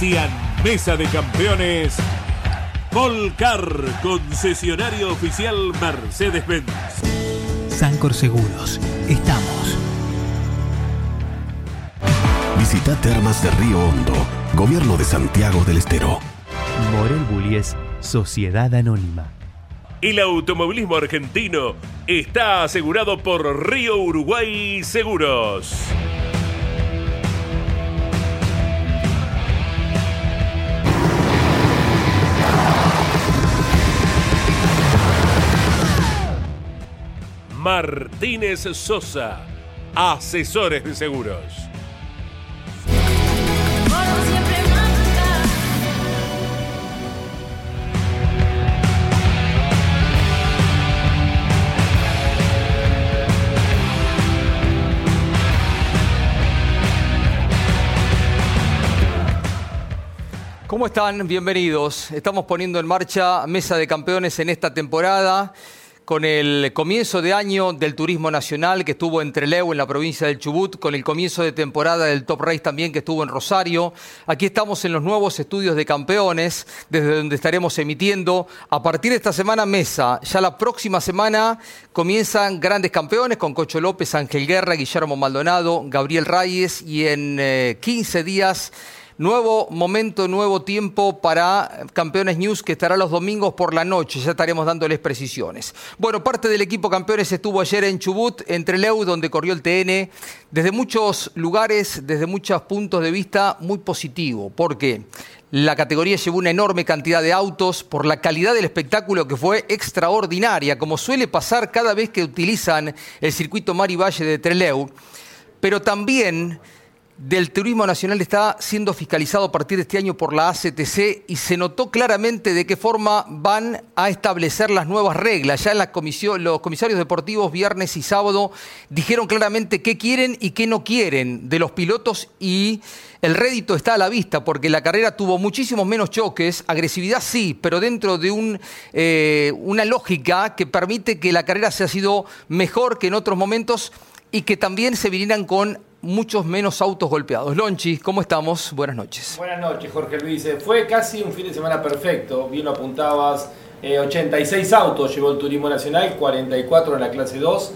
Auspician Mesa de Campeones. Volcar, concesionario oficial Mercedes-Benz. Sancor Seguros, estamos. Visita Termas de Río Hondo, Gobierno de Santiago del Estero. Morel Bullies, Sociedad Anónima. El automovilismo argentino está asegurado por Río Uruguay Seguros. Martínez Sosa, asesores de seguros. ¿Cómo están? Bienvenidos. Estamos poniendo en marcha Mesa de Campeones en esta temporada con el comienzo de año del turismo nacional que estuvo en Trelew, en la provincia del Chubut, con el comienzo de temporada del Top Race también que estuvo en Rosario. Aquí estamos en los nuevos estudios de campeones, desde donde estaremos emitiendo a partir de esta semana mesa. Ya la próxima semana comienzan grandes campeones con Cocho López, Ángel Guerra, Guillermo Maldonado, Gabriel Reyes y en 15 eh, días Nuevo momento, nuevo tiempo para Campeones News que estará los domingos por la noche. Ya estaremos dándoles precisiones. Bueno, parte del equipo Campeones estuvo ayer en Chubut, entre Leu, donde corrió el TN. Desde muchos lugares, desde muchos puntos de vista, muy positivo. porque La categoría llevó una enorme cantidad de autos por la calidad del espectáculo que fue extraordinaria, como suele pasar cada vez que utilizan el circuito Mari Valle de Treleu. Pero también del turismo nacional está siendo fiscalizado a partir de este año por la ACTC y se notó claramente de qué forma van a establecer las nuevas reglas. Ya los comisarios deportivos viernes y sábado dijeron claramente qué quieren y qué no quieren de los pilotos y el rédito está a la vista porque la carrera tuvo muchísimos menos choques, agresividad sí, pero dentro de eh, una lógica que permite que la carrera se ha sido mejor que en otros momentos y que también se vinieran con muchos menos autos golpeados. Lonchi, ¿cómo estamos? Buenas noches. Buenas noches, Jorge Luis. Eh, fue casi un fin de semana perfecto. Bien lo apuntabas. 86 eh, autos llevó el Turismo Nacional, 44 en la clase 2,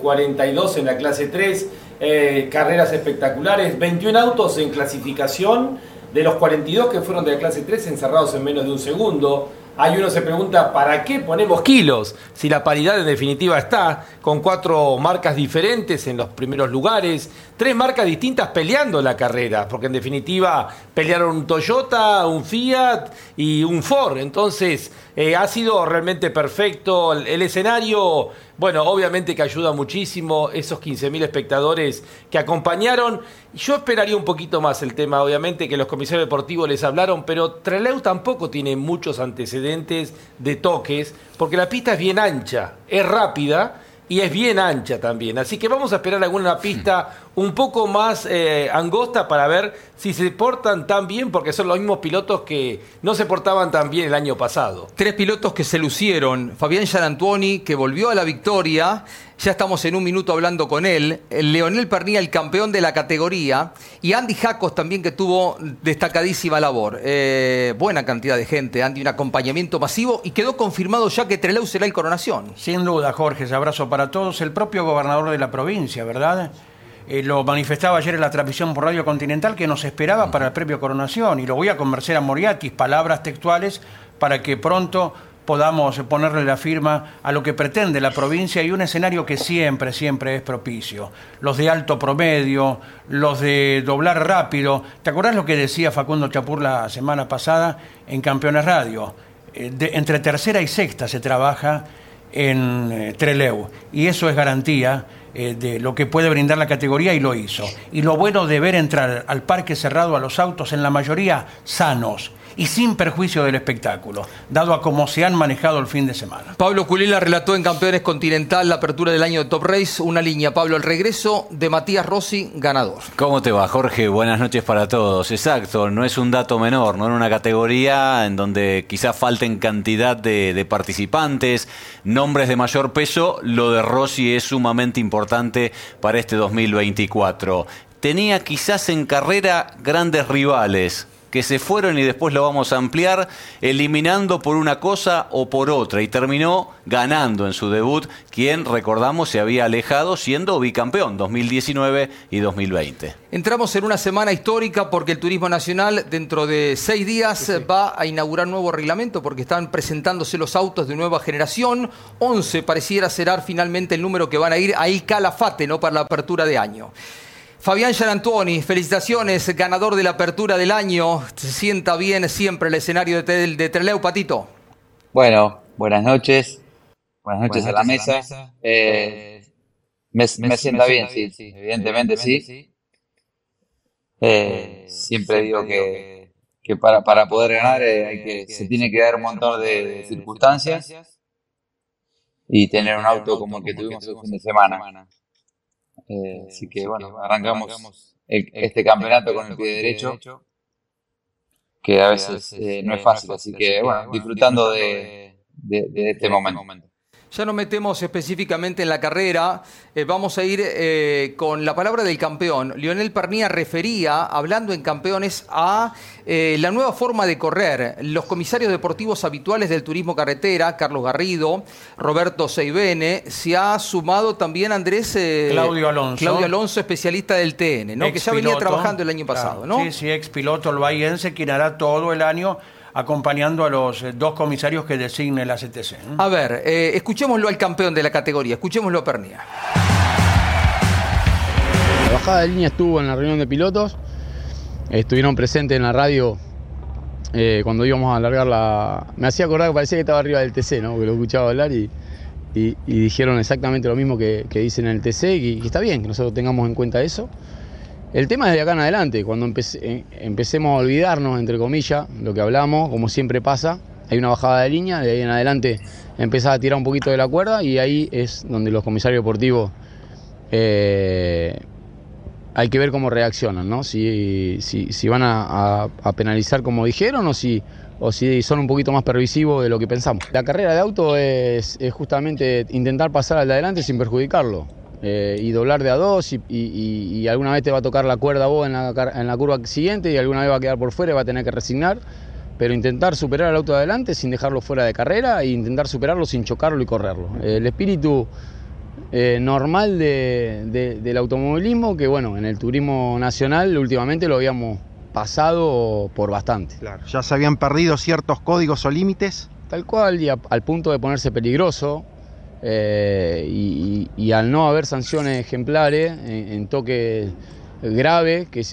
42 eh, en la clase 3. carreras espectaculares, 21 autos en clasificación. De los 42 que fueron de la clase 3 encerrados en menos de un segundo. Hay uno se pregunta, ¿para qué ponemos kilos? Si la paridad en definitiva está, con cuatro marcas diferentes en los primeros lugares, tres marcas distintas peleando la carrera, porque en definitiva pelearon un Toyota, un Fiat y un Ford. Entonces, eh, ha sido realmente perfecto. El, escenario, bueno, obviamente que ayuda muchísimo. Esos 15.000 espectadores que acompañaron. Yo esperaría un poquito más el tema, obviamente, que los comisarios deportivos les hablaron, pero Trelew tampoco tiene muchos antecedentes de toques, porque la pista es bien ancha, es rápida y es bien ancha también. Así que vamos a esperar alguna pista un poco más eh, angosta para ver si se portan tan bien, porque son los mismos pilotos que no se portaban tan bien el año pasado. Tres pilotos que se lucieron. Fabián Gianantuoni, que volvió a la victoria. Ya estamos en un minuto hablando con él. Leonel Pernía, el campeón de la categoría. Y Andy Jacos también, que tuvo destacadísima labor. Eh, buena cantidad de gente, Andy, un acompañamiento masivo. Y quedó confirmado ya que Trelew será el coronación. Sin duda, Jorge. Abrazo para todos. El propio gobernador de la provincia, ¿verdad? Eh, lo manifestaba ayer en la transmisión por Radio Continental que nos esperaba para el premio Coronación y lo voy a conversar a Moriatis, palabras textuales para que pronto podamos ponerle la firma a lo que pretende la provincia y un escenario que siempre, siempre es propicio. Los de alto promedio, los de doblar rápido. ¿Te acordás lo que decía Facundo Chapur la semana pasada en Campeones Radio? Eh, entre tercera y sexta se trabaja en eh, Treleu. Y eso es garantía eh, de lo que puede brindar la categoría y lo hizo. Y lo bueno de ver entrar al parque cerrado a los autos, en la mayoría sanos y sin perjuicio del espectáculo, dado a cómo se han manejado el fin de semana. Pablo Culila relató en Campeones Continental la apertura del año de Top Race, una línea, Pablo, el regreso de Matías Rossi, ganador. ¿Cómo te va, Jorge? Buenas noches para todos. Exacto, no es un dato menor, no en una categoría en donde quizás falten cantidad de, de participantes, nombres de mayor peso, lo de Rossi es sumamente importante para este 2024. Tenía quizás en carrera grandes rivales, que se fueron y después lo vamos a ampliar, eliminando por una cosa o por otra. Y terminó ganando en su debut, quien, recordamos, se había alejado siendo bicampeón 2019 y 2020. Entramos en una semana histórica porque el Turismo Nacional dentro de seis días va a inaugurar nuevo reglamento porque están presentándose los autos de nueva generación. 11 pareciera ser finalmente el número que van a ir ahí calafate ¿no? para la apertura de año. Fabián Gianantuoni, felicitaciones, ganador de la apertura del año. Se sienta bien siempre el escenario de, de Treleu, Patito. Bueno, buenas noches. Buenas noches, a la mesa. Eh, me, sienta bien, sí, evidentemente sí. Eh, siempre digo que, que para, para poder ganar eh, hay que, se tiene que dar un montón de, circunstancias y tener un auto como el que tuvimos el fin de semana. Eh, así que bueno, arrancamos este campeonato con el pie derecho, que a veces eh, no es fácil, así que bueno, disfrutando de, de este momento. Ya nos metemos específicamente en la carrera. Eh, vamos a ir eh, con la palabra del campeón. Lionel Pernía refería, hablando en campeones, a eh, la nueva forma de correr. Los comisarios deportivos habituales del turismo carretera, Carlos Garrido, Roberto Seibene, se ha sumado también Andrés Claudio Alonso. Claudio Alonso, especialista del TN, ¿no? que ya venía trabajando el año pasado, ¿no? Sí, sí, ex piloto el quien hará todo el año acompañando a los eh, dos comisarios que designe la CTC. A ver, eh, escuchémoslo al campeón de la categoría, escuchémoslo a Pernia. La bajada de línea estuvo en la reunión de pilotos, estuvieron presentes en la radio eh, cuando íbamos a alargar la... Me hacía acordar que parecía que estaba arriba del TC, ¿no? que lo escuchaba hablar y, dijeron exactamente lo mismo que, dicen en el TC y, y está bien que nosotros tengamos en cuenta eso. El tema es de acá en adelante, cuando eh, empecemos a olvidarnos, entre comillas, lo que hablamos, como siempre pasa, hay una bajada de línea, de ahí en adelante empezás a tirar un poquito de la cuerda y ahí es donde los comisarios deportivos eh, hay que ver cómo reaccionan, ¿no? Si, van a, penalizar como dijeron o si, o si son un poquito más pervisivos de lo que pensamos. La carrera de auto es, es justamente intentar pasar al de adelante sin perjudicarlo. Eh, y doblar de a dos y, alguna vez te va a tocar la cuerda vos en la, en la curva siguiente y alguna vez va a quedar por fuera y va a tener que resignar, pero intentar superar al auto de adelante sin dejarlo fuera de carrera e intentar superarlo sin chocarlo y correrlo. El espíritu eh, normal del automovilismo que bueno, en el turismo nacional últimamente lo habíamos pasado por bastante. ya se habían perdido ciertos códigos o límites. Tal cual, y al punto de ponerse peligroso, eh, y, al no haber sanciones ejemplares en, toque grave, que,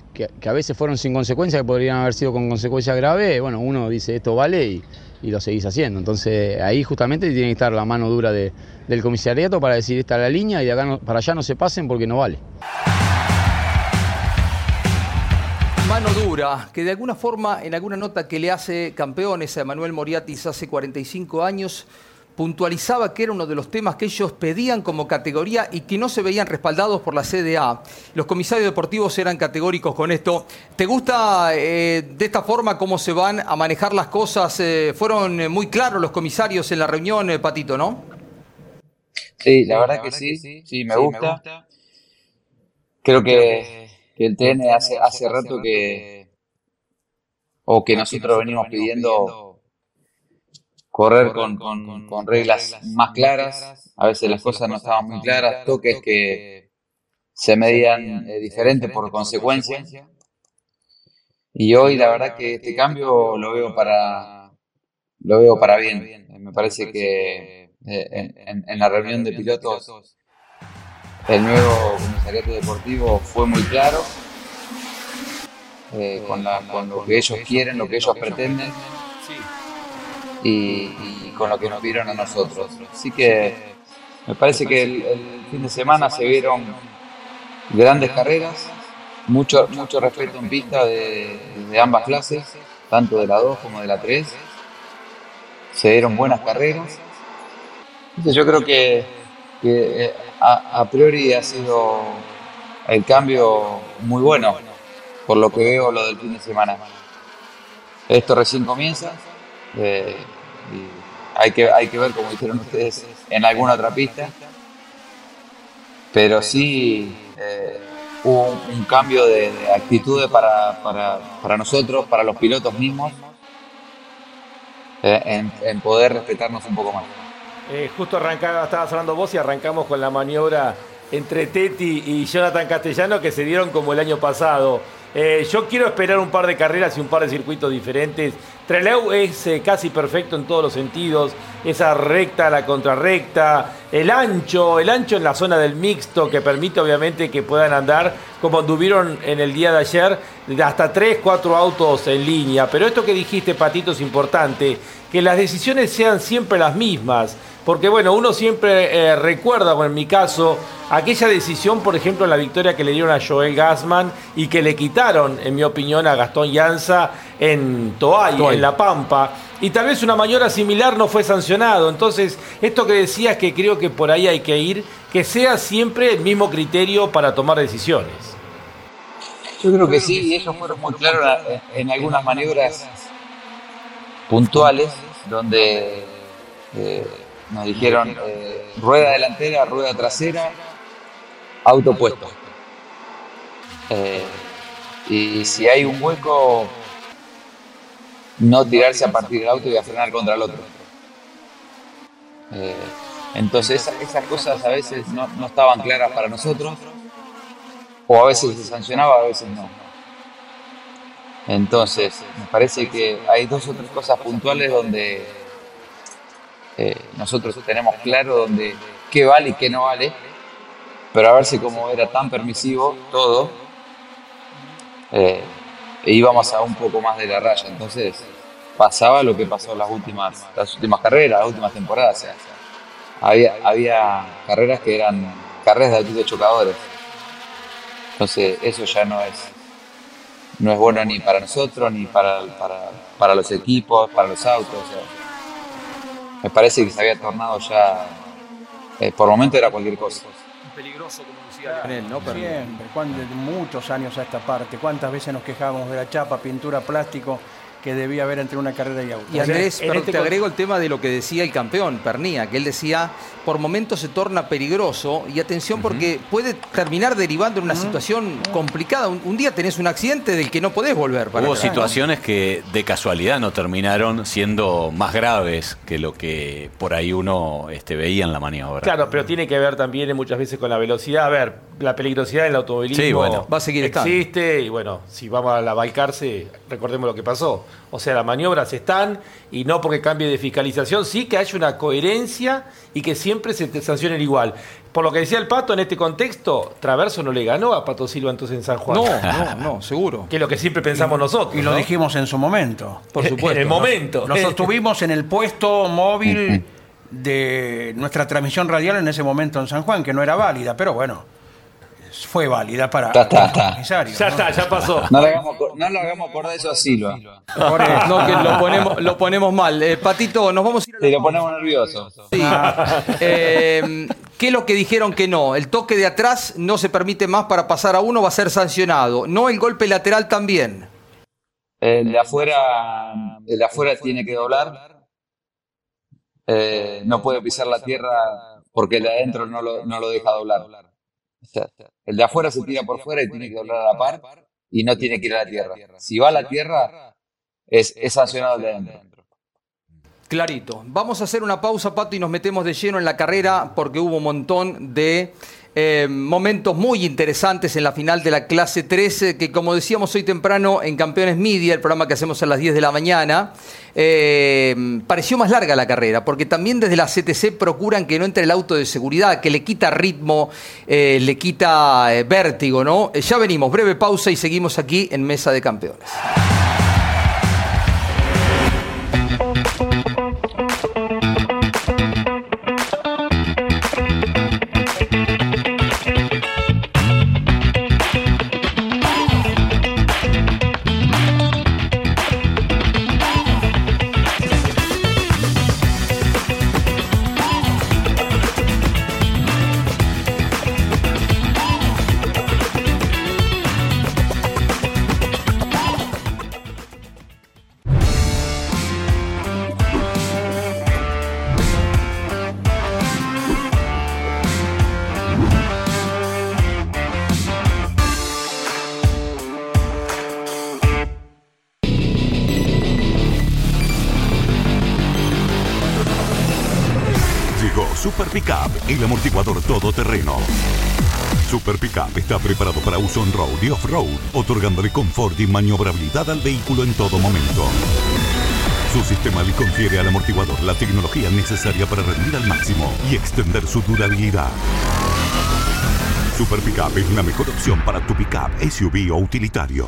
a veces fueron sin consecuencia, que podrían haber sido con consecuencias graves, bueno, uno dice esto vale y, lo seguís haciendo. Entonces ahí justamente tiene que estar la mano dura del comisariato para decir esta es la línea y para allá no se pasen porque no vale. Mano dura, que de alguna forma, en alguna nota que le hace campeones a Manuel Moriatis hace 45 años, puntualizaba que era uno de los temas que ellos pedían como categoría y que no se veían respaldados por la CDA. Los comisarios deportivos eran categóricos con esto. ¿Te gusta eh, de esta forma cómo se van a manejar las cosas? Eh, fueron eh, muy claros los comisarios en la reunión, Patito, ¿no? Sí, la, verdad, que, sí, sí, me, gusta. Creo que, el TN hace, hace rato que, o que nosotros venimos pidiendo correr con, con, reglas más claras. A veces las cosas no estaban muy claras, toques que se medían eh, diferente por consecuencia. Y hoy la verdad que este cambio lo veo para lo veo para bien. Me parece que eh, en, la reunión de pilotos el nuevo comisariato deportivo fue muy claro eh, con, la, con lo que ellos quieren, lo que ellos pretenden y, con lo que nos vieron a nosotros. Así que me parece que el, fin de semana se vieron grandes carreras, mucho, mucho respeto en pista de, ambas clases, tanto de la 2 como de la 3. Se dieron buenas carreras. Entonces yo creo que, eh, a priori ha sido el cambio muy bueno, por lo que veo lo del fin de semana. Esto recién comienza. Eh, hay, que, hay que ver, como dijeron ustedes, en alguna otra pista. Pero sí eh, hubo un, cambio de, de actitudes para, para, nosotros, para los pilotos mismos, eh, en, poder respetarnos un poco más. Justo arrancaba, estabas hablando vos y arrancamos con la maniobra entre Teti y Jonathan Castellano que se dieron como el año pasado. Eh, yo quiero esperar un par de carreras y un par de circuitos diferentes. Trelew es eh, casi perfecto en todos los sentidos. Esa recta, la contrarrecta, el ancho, el ancho en la zona del mixto que permite obviamente que puedan andar como anduvieron en el día de ayer, hasta 3, 4 autos en línea. Pero esto que dijiste, Patito, es importante, que las decisiones sean siempre las mismas. Porque bueno, uno siempre eh, recuerda, o en mi caso, aquella decisión, por ejemplo, en la victoria que le dieron a Joel Gassman y que le quitaron, en mi opinión, a Gastón Llanza en Toay, en La Pampa. Y tal vez una maniobra similar no fue sancionado. Entonces, esto que decías que creo que por ahí hay que ir, que sea siempre el mismo criterio para tomar decisiones. Yo creo que sí, y ellos fueron muy claros en, en algunas maniobras puntuales donde eh, nos dijeron eh, rueda delantera, rueda trasera, auto puesto. Eh, y si hay un hueco, no tirarse a partir del auto y a frenar contra el otro. Eh, entonces esa- esas cosas a veces no, no estaban claras para nosotros, o a veces se sancionaba, a veces no. Entonces, me parece que hay dos o tres cosas puntuales donde eh, nosotros tenemos claro donde qué vale y qué no vale, pero a ver si como era tan permisivo todo, eh, íbamos a un poco más de la raya. Entonces, pasaba lo que pasó en las últimas, las últimas carreras, las últimas temporadas. Había, había carreras que eran carreras de autos de chocadores. Entonces, eso ya no es, no es bueno ni para nosotros, ni para, para, para los equipos, para los autos. Me parece que se había tornado ya, eh, por momento era cualquier cosa. Peligroso, como decía Leonel, ¿no? Pero- Siempre, muchos años a esta parte. ¿Cuántas veces nos quejábamos de la chapa, pintura, plástico que debía haber entre una carrera y auto? Y Andrés, perdón, este te agrego el tema de lo que decía el campeón, Pernía, que él decía, por momentos se torna peligroso y atención porque puede terminar derivando en una situación complicada. Un, un día tenés un accidente del que no podés volver. Para Hubo atrás, ¿no? situaciones que de casualidad no terminaron siendo más graves que lo que por ahí uno este, veía en la maniobra. Claro, pero tiene que ver también muchas veces con la velocidad. A ver, la peligrosidad del automovilismo Sí, bueno, va a seguir estando. existe y bueno, si vamos a la Balcarce, recordemos lo que pasó. O sea, las maniobras están y no porque cambie de fiscalización, sí que haya una coherencia y que siempre se te sancionen igual. Por lo que decía el Pato en este contexto, Traverso no le ganó a Pato Silva entonces en San Juan. No, no, no, seguro. Que es lo que siempre pensamos nosotros. Y lo ¿no? dijimos en su momento. Por supuesto. En el momento. Nos sostuvimos en el puesto móvil de nuestra transmisión radial en ese momento en San Juan, que no era válida, pero bueno, fue válida para Ya está, el está. comisario, Ya ¿no? está, ya pasó. No le hagamos, no hagamos acordar eso a Silva. Por eso. No, que lo ponemos, lo ponemos mal. Eh, Patito, nos vamos a ir a la Si lo ponemos nervioso. Sí. Eh, ¿Qué es lo que dijeron que no? El toque de atrás no se permite más para pasar a uno, va a ser sancionado. No el golpe lateral también. El de afuera, el de afuera tiene que doblar. Eh, no puede pisar la tierra porque el de adentro no lo, no lo deja doblar. Sea, el de afuera se tira por fuera y tiene que doblar a la par y no tiene que ir a la tierra. Si va a la tierra, es, es sancionado el de adentro. Clarito. Vamos a hacer una pausa, Pato, y nos metemos de lleno en la carrera porque hubo un montón de eh, momentos muy interesantes en la final de la clase 13, que como decíamos hoy temprano en Campeones Media, el programa que hacemos a las 10 de la mañana, eh, pareció más larga la carrera, porque también desde la CTC procuran que no entre el auto de seguridad, que le quita ritmo, eh, le quita eh, vértigo, ¿no? Eh, ya venimos, breve pausa y seguimos aquí en Mesa de Campeones. El amortiguador todoterreno. Super Pickup está preparado para uso on-road y off-road, otorgándole confort y maniobrabilidad al vehículo en todo momento. Su sistema le confiere al amortiguador la tecnología necesaria para rendir al máximo y extender su durabilidad. Super Pickup es la mejor opción para tu pickup, SUV o utilitario.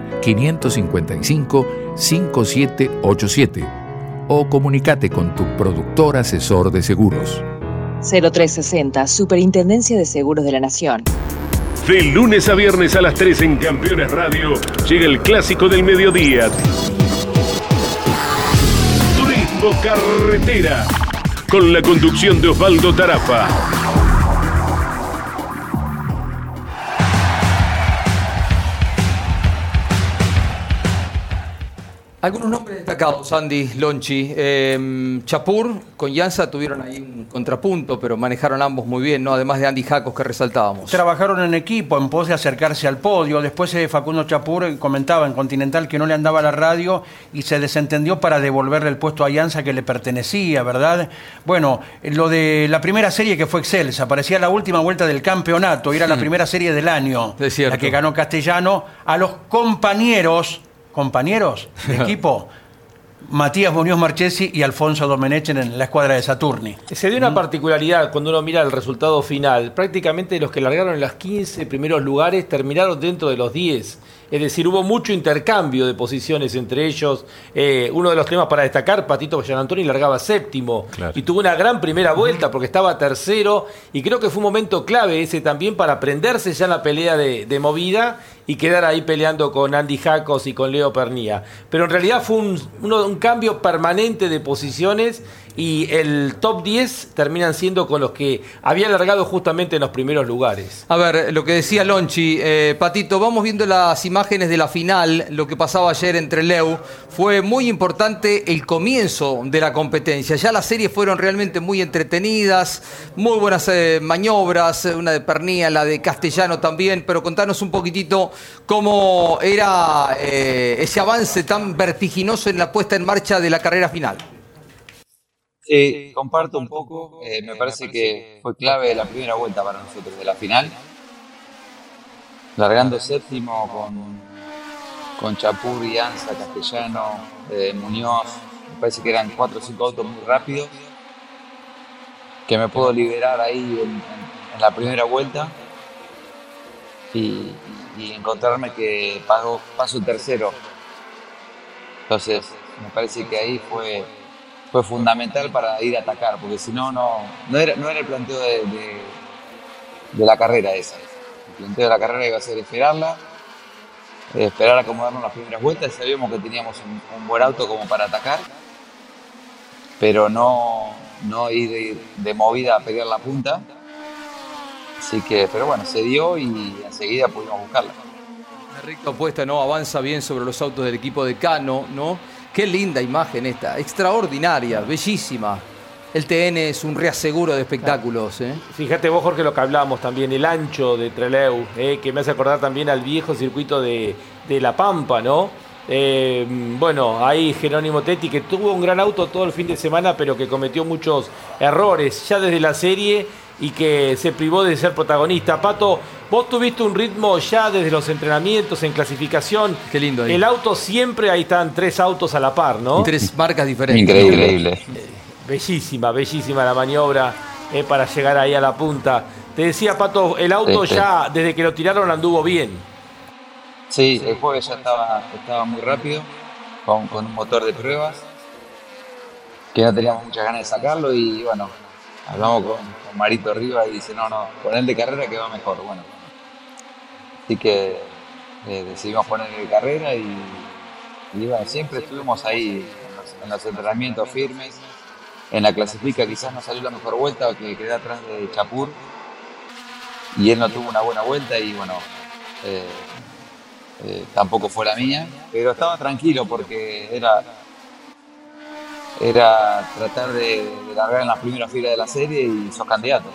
555-5787 o comunícate con tu productor asesor de seguros. 0360, Superintendencia de Seguros de la Nación. De lunes a viernes a las 3 en Campeones Radio llega el clásico del mediodía. Turismo Carretera, con la conducción de Osvaldo Tarafa. Algunos nombres destacados, Andy, Lonchi. Eh, Chapur con Yanza tuvieron ahí un contrapunto, pero manejaron ambos muy bien, ¿no? Además de Andy Jacos que resaltábamos. Trabajaron en equipo en pos de acercarse al podio. Después eh, Facundo Chapur comentaba en Continental que no le andaba la radio y se desentendió para devolverle el puesto a Yanza que le pertenecía, ¿verdad? Bueno, lo de la primera serie que fue excelsa, parecía la última vuelta del campeonato, era la primera serie del año, Es cierto. la que ganó Castellano a los compañeros compañeros de equipo, Matías Muñoz Marchesi y Alfonso Domenech en la escuadra de Saturni. Se dio una particularidad cuando uno mira el resultado final. Prácticamente los que largaron en los 15 primeros lugares terminaron dentro de los 10. Es decir, hubo mucho intercambio de posiciones entre ellos. Eh, uno de los temas para destacar, Patito Antoni largaba séptimo y tuvo una gran primera vuelta porque estaba tercero y creo que fue un momento clave ese también para prenderse ya en la pelea de, de movida y quedar ahí peleando con Andy Jacos y con Leo Pernía. Pero en realidad fue un cambio permanente de posiciones y el top 10 terminan siendo con los que había largado justamente en los primeros lugares. A ver, lo que decía Lonchi, eh, Patito, vamos viendo las imágenes de la final, lo que pasaba ayer entre Leu. Fue muy importante el comienzo de la competencia. Ya las series fueron realmente muy entretenidas, muy buenas eh, maniobras, eh, una de Pernía, la de Castellano también, pero contanos un poquitito cómo era ese avance tan vertiginoso en la puesta en marcha de la carrera final. Sí, comparto un poco. eh, me parece que fue clave la primera vuelta para nosotros de la final. Largando séptimo con, con Chapur, Anza, Castellano, eh, Muñoz. Me parece que eran cuatro o cinco autos muy rápidos. Que me puedo liberar ahí en, en- en la primera vuelta. Y, y encontrarme que pago, paso tercero. Entonces, me parece que ahí fue, fue fundamental para ir a atacar, porque si no, no, no, era, no era el planteo de, de- la carrera esa. El planteo de la carrera iba a ser esperarla, eh, esperar a acomodarnos las primeras vueltas. Sabíamos que teníamos un, buen auto como para atacar, pero no, no ir de, movida a pegar la punta. Así que, pero bueno, se dio y enseguida pudimos buscarla. Una recta opuesta, ¿no? Avanza bien sobre los autos del equipo de Cano, ¿no? Qué linda imagen esta, extraordinaria, bellísima. El TN es un reaseguro de espectáculos, ¿eh? Fíjate vos, Jorge, lo que hablábamos también, el ancho de Treleu, eh, que me hace acordar también al viejo circuito de, de La Pampa, ¿no? Eh, bueno, ahí Jerónimo Tetti, que tuvo un gran auto todo el fin de semana, pero que cometió muchos errores ya desde la serie y que se privó de ser protagonista. Pato, vos tuviste un ritmo ya desde los entrenamientos, en clasificación. Qué lindo ahí. El auto siempre, ahí están tres autos a la par, ¿no? Y tres marcas diferentes. Increíble. Bellísima, bellísima la maniobra eh, para llegar ahí a la punta. Te decía, Pato, el auto Sí, sí. ya desde que lo tiraron anduvo bien. Sí, el jueves ya estaba, estaba muy rápido, con, con un motor de pruebas, que no teníamos muchas ganas de sacarlo y bueno, hablamos con, Marito arriba y dice, no, no, con él de carrera que va mejor. Bueno, así que eh, decidimos ponerle de carrera y, bueno, siempre estuvimos ahí en los, en los entrenamientos firmes. En la clasifica quizás no salió la mejor vuelta, que quedé atrás de Chapur y él no tuvo una buena vuelta y bueno, eh, eh, tampoco fue la mía, pero estaba tranquilo porque era, era tratar de, de largar en la primera fila de la serie y sos candidato.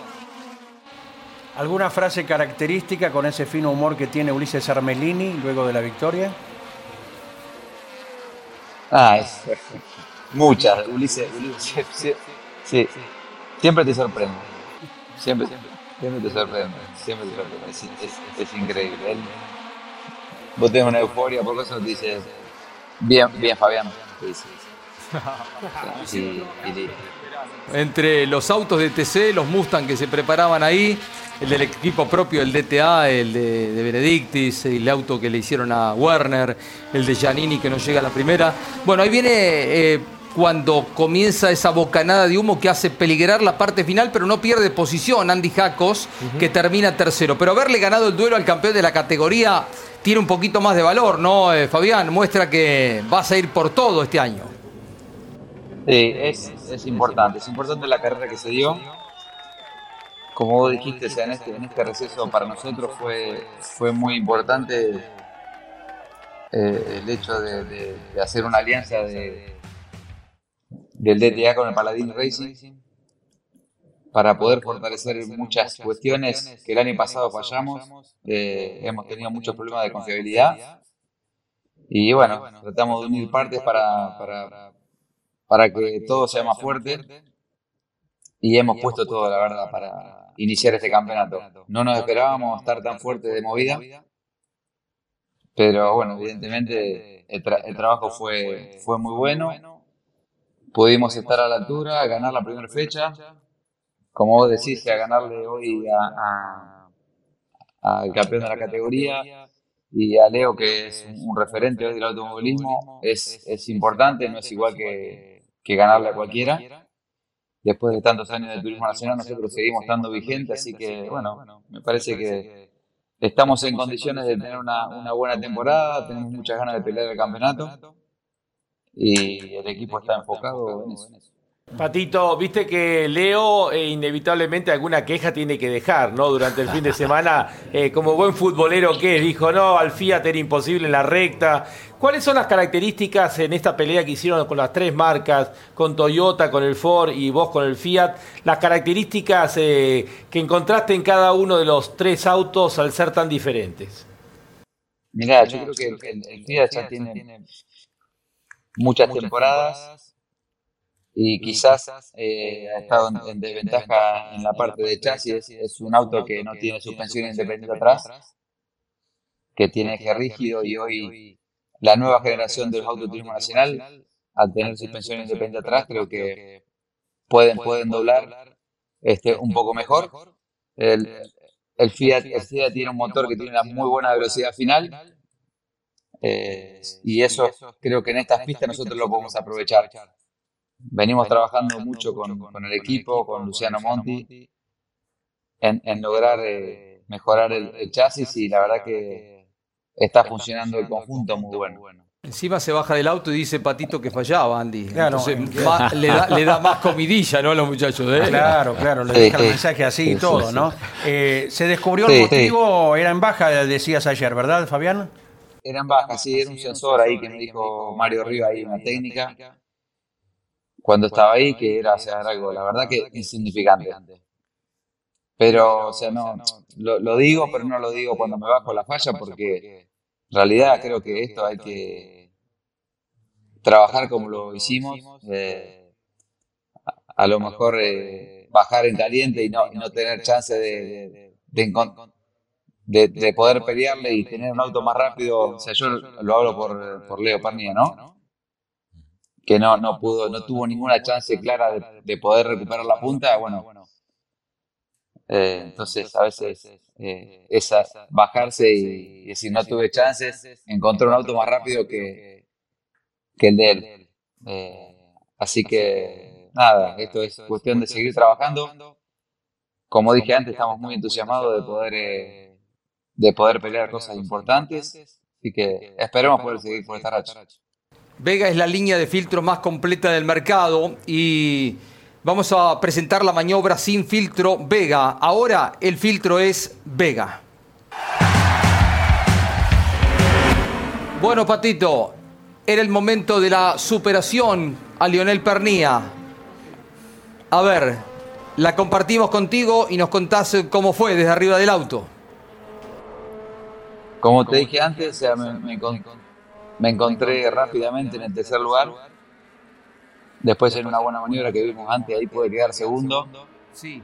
¿Alguna frase característica con ese fino humor que tiene Ulises Armelini luego de la victoria? Ah, es, muchas, Ulises, Ulises, sí, sí, siempre te sorprende, siempre, siempre, siempre te sorprende, siempre te sorprende, es, es- es increíble. Él, vos tenés una euforia, por eso te dices, bien, bien Fabián, te dice. Y, y listo. Entre los autos de TC, los Mustang que se preparaban ahí, el del equipo propio, el DTA, el de, de Benedictis, el auto que le hicieron a Werner, el de Giannini que no llega a la primera. Bueno, ahí viene eh, cuando comienza esa bocanada de humo que hace peligrar la parte final, pero no pierde posición Andy Jacos, que termina tercero. Pero haberle ganado el duelo al campeón de la categoría tiene un poquito más de valor, ¿no, eh, Fabián? Muestra que vas a ir por todo este año. Sí, es, es importante, es importante la carrera que se dio. Como vos dijiste, o sea, en, este, en este receso para nosotros fue, fue muy importante eh, el hecho de, de- de hacer una alianza de, del DTA con el Paladín Racing para poder fortalecer muchas cuestiones que el año pasado fallamos. Eh, hemos tenido muchos problemas de confiabilidad y bueno, tratamos de unir partes para, para, para que todo sea más fuerte. y hemos puesto todo, la verdad, para iniciar este campeonato. No nos esperábamos estar tan fuertes de movida, pero bueno, evidentemente el, tra- el trabajo fue, fue muy bueno. Pudimos estar a la altura, ganar la primera fecha. Como vos decís, a ganarle hoy a- a- al campeón de la categoría. y a Leo, que es un un referente hoy del automovilismo, es, es importante, no es igual que, que ganarle a cualquiera. Después de tantos años de turismo nacional, nosotros seguimos estando vigentes, así que, bueno, me parece que estamos en condiciones de tener una, una buena temporada, tenemos muchas ganas de pelear el campeonato y el equipo está enfocado en eso. Patito, viste que Leo eh, inevitablemente alguna queja tiene que dejar, ¿no? Durante el fin de semana, eh, como buen futbolero que es, dijo, no, al Fiat era imposible en la recta. ¿Cuáles son las características en esta pelea que hicieron con las tres marcas, con Toyota, con el Ford y vos con el Fiat? Las características eh, que encontraste en cada uno de los tres autos al ser tan diferentes. Mirá, yo creo que el, el- Fiat ya tiene muchas temporadas y quizás eh, ha estado en, en desventaja en la parte de chasis. Es un auto que no tiene suspensión independiente atrás, que tiene eje rígido y hoy la nueva generación de los autos de turismo nacional, al tener suspensión independiente atrás, creo que pueden, pueden doblar este, un poco mejor. El, el Fiat, el Fiat tiene un motor que tiene una muy buena velocidad final eh, y eso creo que en estas pistas nosotros lo podemos aprovechar. Venimos trabajando mucho con, con el equipo, con Luciano Monti, en, en lograr eh, mejorar el, el chasis y la verdad que está funcionando el conjunto muy bueno. Encima se baja del auto y dice Patito que fallaba, Andy. Claro. Entonces le, da, le da más comidilla, ¿no? A los muchachos de él. Claro, claro, le Sí, deja el mensaje así y todo, sí. ¿no? Eh, se descubrió el motivo, era en baja, decías ayer, ¿verdad, Fabián? Eran bajas, sí, era un sensor ahí que me dijo Mario Riva, ahí una técnica, cuando estaba ahí, que era, era algo, la verdad que insignificante. Pero, o sea, no, lo, lo digo, pero no lo digo cuando me bajo la falla, porque en realidad creo que esto hay que trabajar como lo hicimos, eh, a, lo mejor eh, bajar en caliente y no, y no tener chance de, de, poder pelearle y tener un auto más rápido. O sea, yo lo hablo por, por Leo Pernilla, ¿no? Que no, no pudo, no tuvo ninguna chance clara de, de poder recuperar la punta. Bueno, Eh, entonces, a veces eh, esa, bajarse y, decir no tuve chances, encontré un auto más rápido que, que el de él. Eh, así que, nada, esto es cuestión de seguir trabajando. Como dije antes, estamos muy entusiasmados de poder, eh, de poder pelear cosas importantes. Así que esperemos poder seguir por esta racha. Vega es la línea de filtro más completa del mercado y vamos a presentar la maniobra sin filtro Vega. Ahora el filtro es Vega. Bueno, Patito, era el momento de la superación a Lionel Pernía. A ver, la compartimos contigo y nos contás cómo fue desde arriba del auto. Como te dije antes, o sea, me, me me encontré rápidamente en el tercer lugar. Después en una buena maniobra que vimos antes, ahí pude quedar segundo. Sí.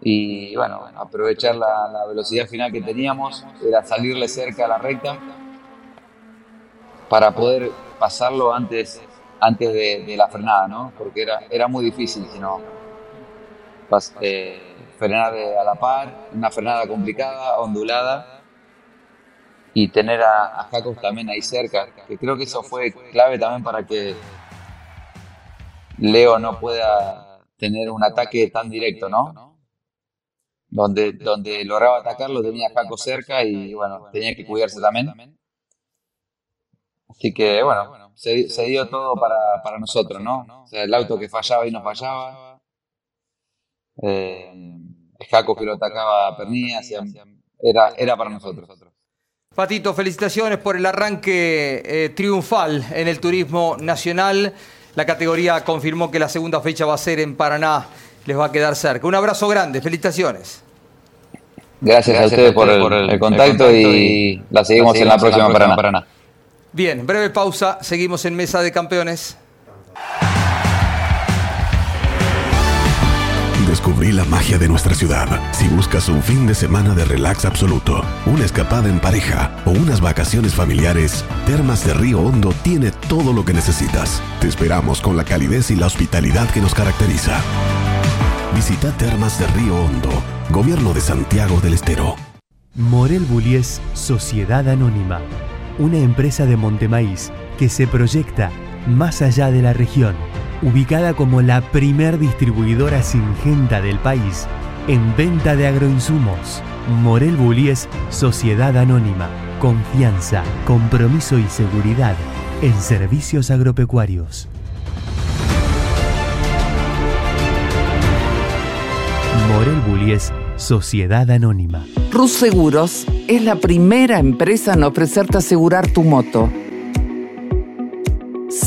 Y bueno, aprovechar la, la velocidad final que teníamos, era salirle cerca a la recta para poder pasarlo antes, antes de, de la frenada, ¿no? Porque era, era muy difícil, si no, pas- eh, frenar eh, a la par, una frenada complicada, ondulada, y tener a, a Jacobs también ahí cerca, que creo que eso fue clave también para que Leo no pueda tener un ataque tan directo, ¿no? Donde, donde lograba atacarlo tenía a Jaco cerca y bueno, tenía que cuidarse también. Así que bueno, se, se dio todo para, para nosotros, ¿no? O sea, el auto que fallaba y no fallaba. Eh, Jaco que lo atacaba a Pernilla, era, era para nosotros. Patito, felicitaciones por el arranque eh, triunfal en el turismo nacional. La categoría confirmó que la segunda fecha va a ser en Paraná. Les va a quedar cerca. Un abrazo grande, felicitaciones. Gracias, a ustedes por el, el contacto y la seguimos en la próxima Paraná. Bien, breve pausa. Seguimos en Mesa de Campeones. Descubrí la magia de nuestra ciudad. Si buscas un fin de semana de relax absoluto, una escapada en pareja o unas vacaciones familiares, Termas de Río Hondo tiene todo lo que necesitas. Te esperamos con la calidez y la hospitalidad que nos caracteriza. Visita Termas de Río Hondo, Gobierno de Santiago del Estero. Morel Bullies Sociedad Anónima, una empresa de Montemaíz que se proyecta más allá de la región, ubicada como la primer distribuidora singenta del país en venta de agroinsumos. Morel Bullies Sociedad Anónima, confianza, compromiso y seguridad en servicios agropecuarios. Morel Bullies Sociedad Anónima. Rus Seguros es la primera empresa en ofrecerte asegurar tu moto.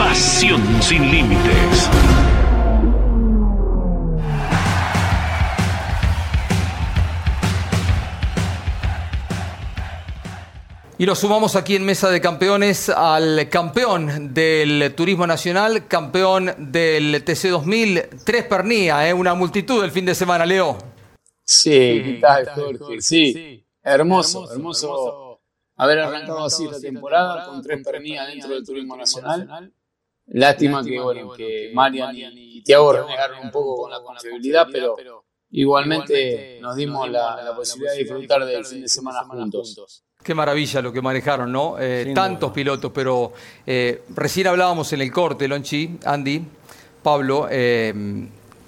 Pasión sin límites. Y lo sumamos aquí en Mesa de Campeones al campeón del Turismo Nacional, campeón del TC2000, Tres Pernía, ¿eh? una multitud el fin de semana, Leo. Sí, ¿qué tal, Jorge? Sí, hermoso, hermoso haber arrancado así la temporada con tres pernillas dentro del turismo nacional. Lástima que, bueno, que Marian y Tiago renegaron un poco con la confiabilidad, pero igualmente nos dimos la, la posibilidad de disfrutar del fin de semana juntos. Qué maravilla lo que manejaron, ¿no? Eh, tantos pilotos, pero eh, recién hablábamos en el corte, Lonchi, Andy, Pablo, eh,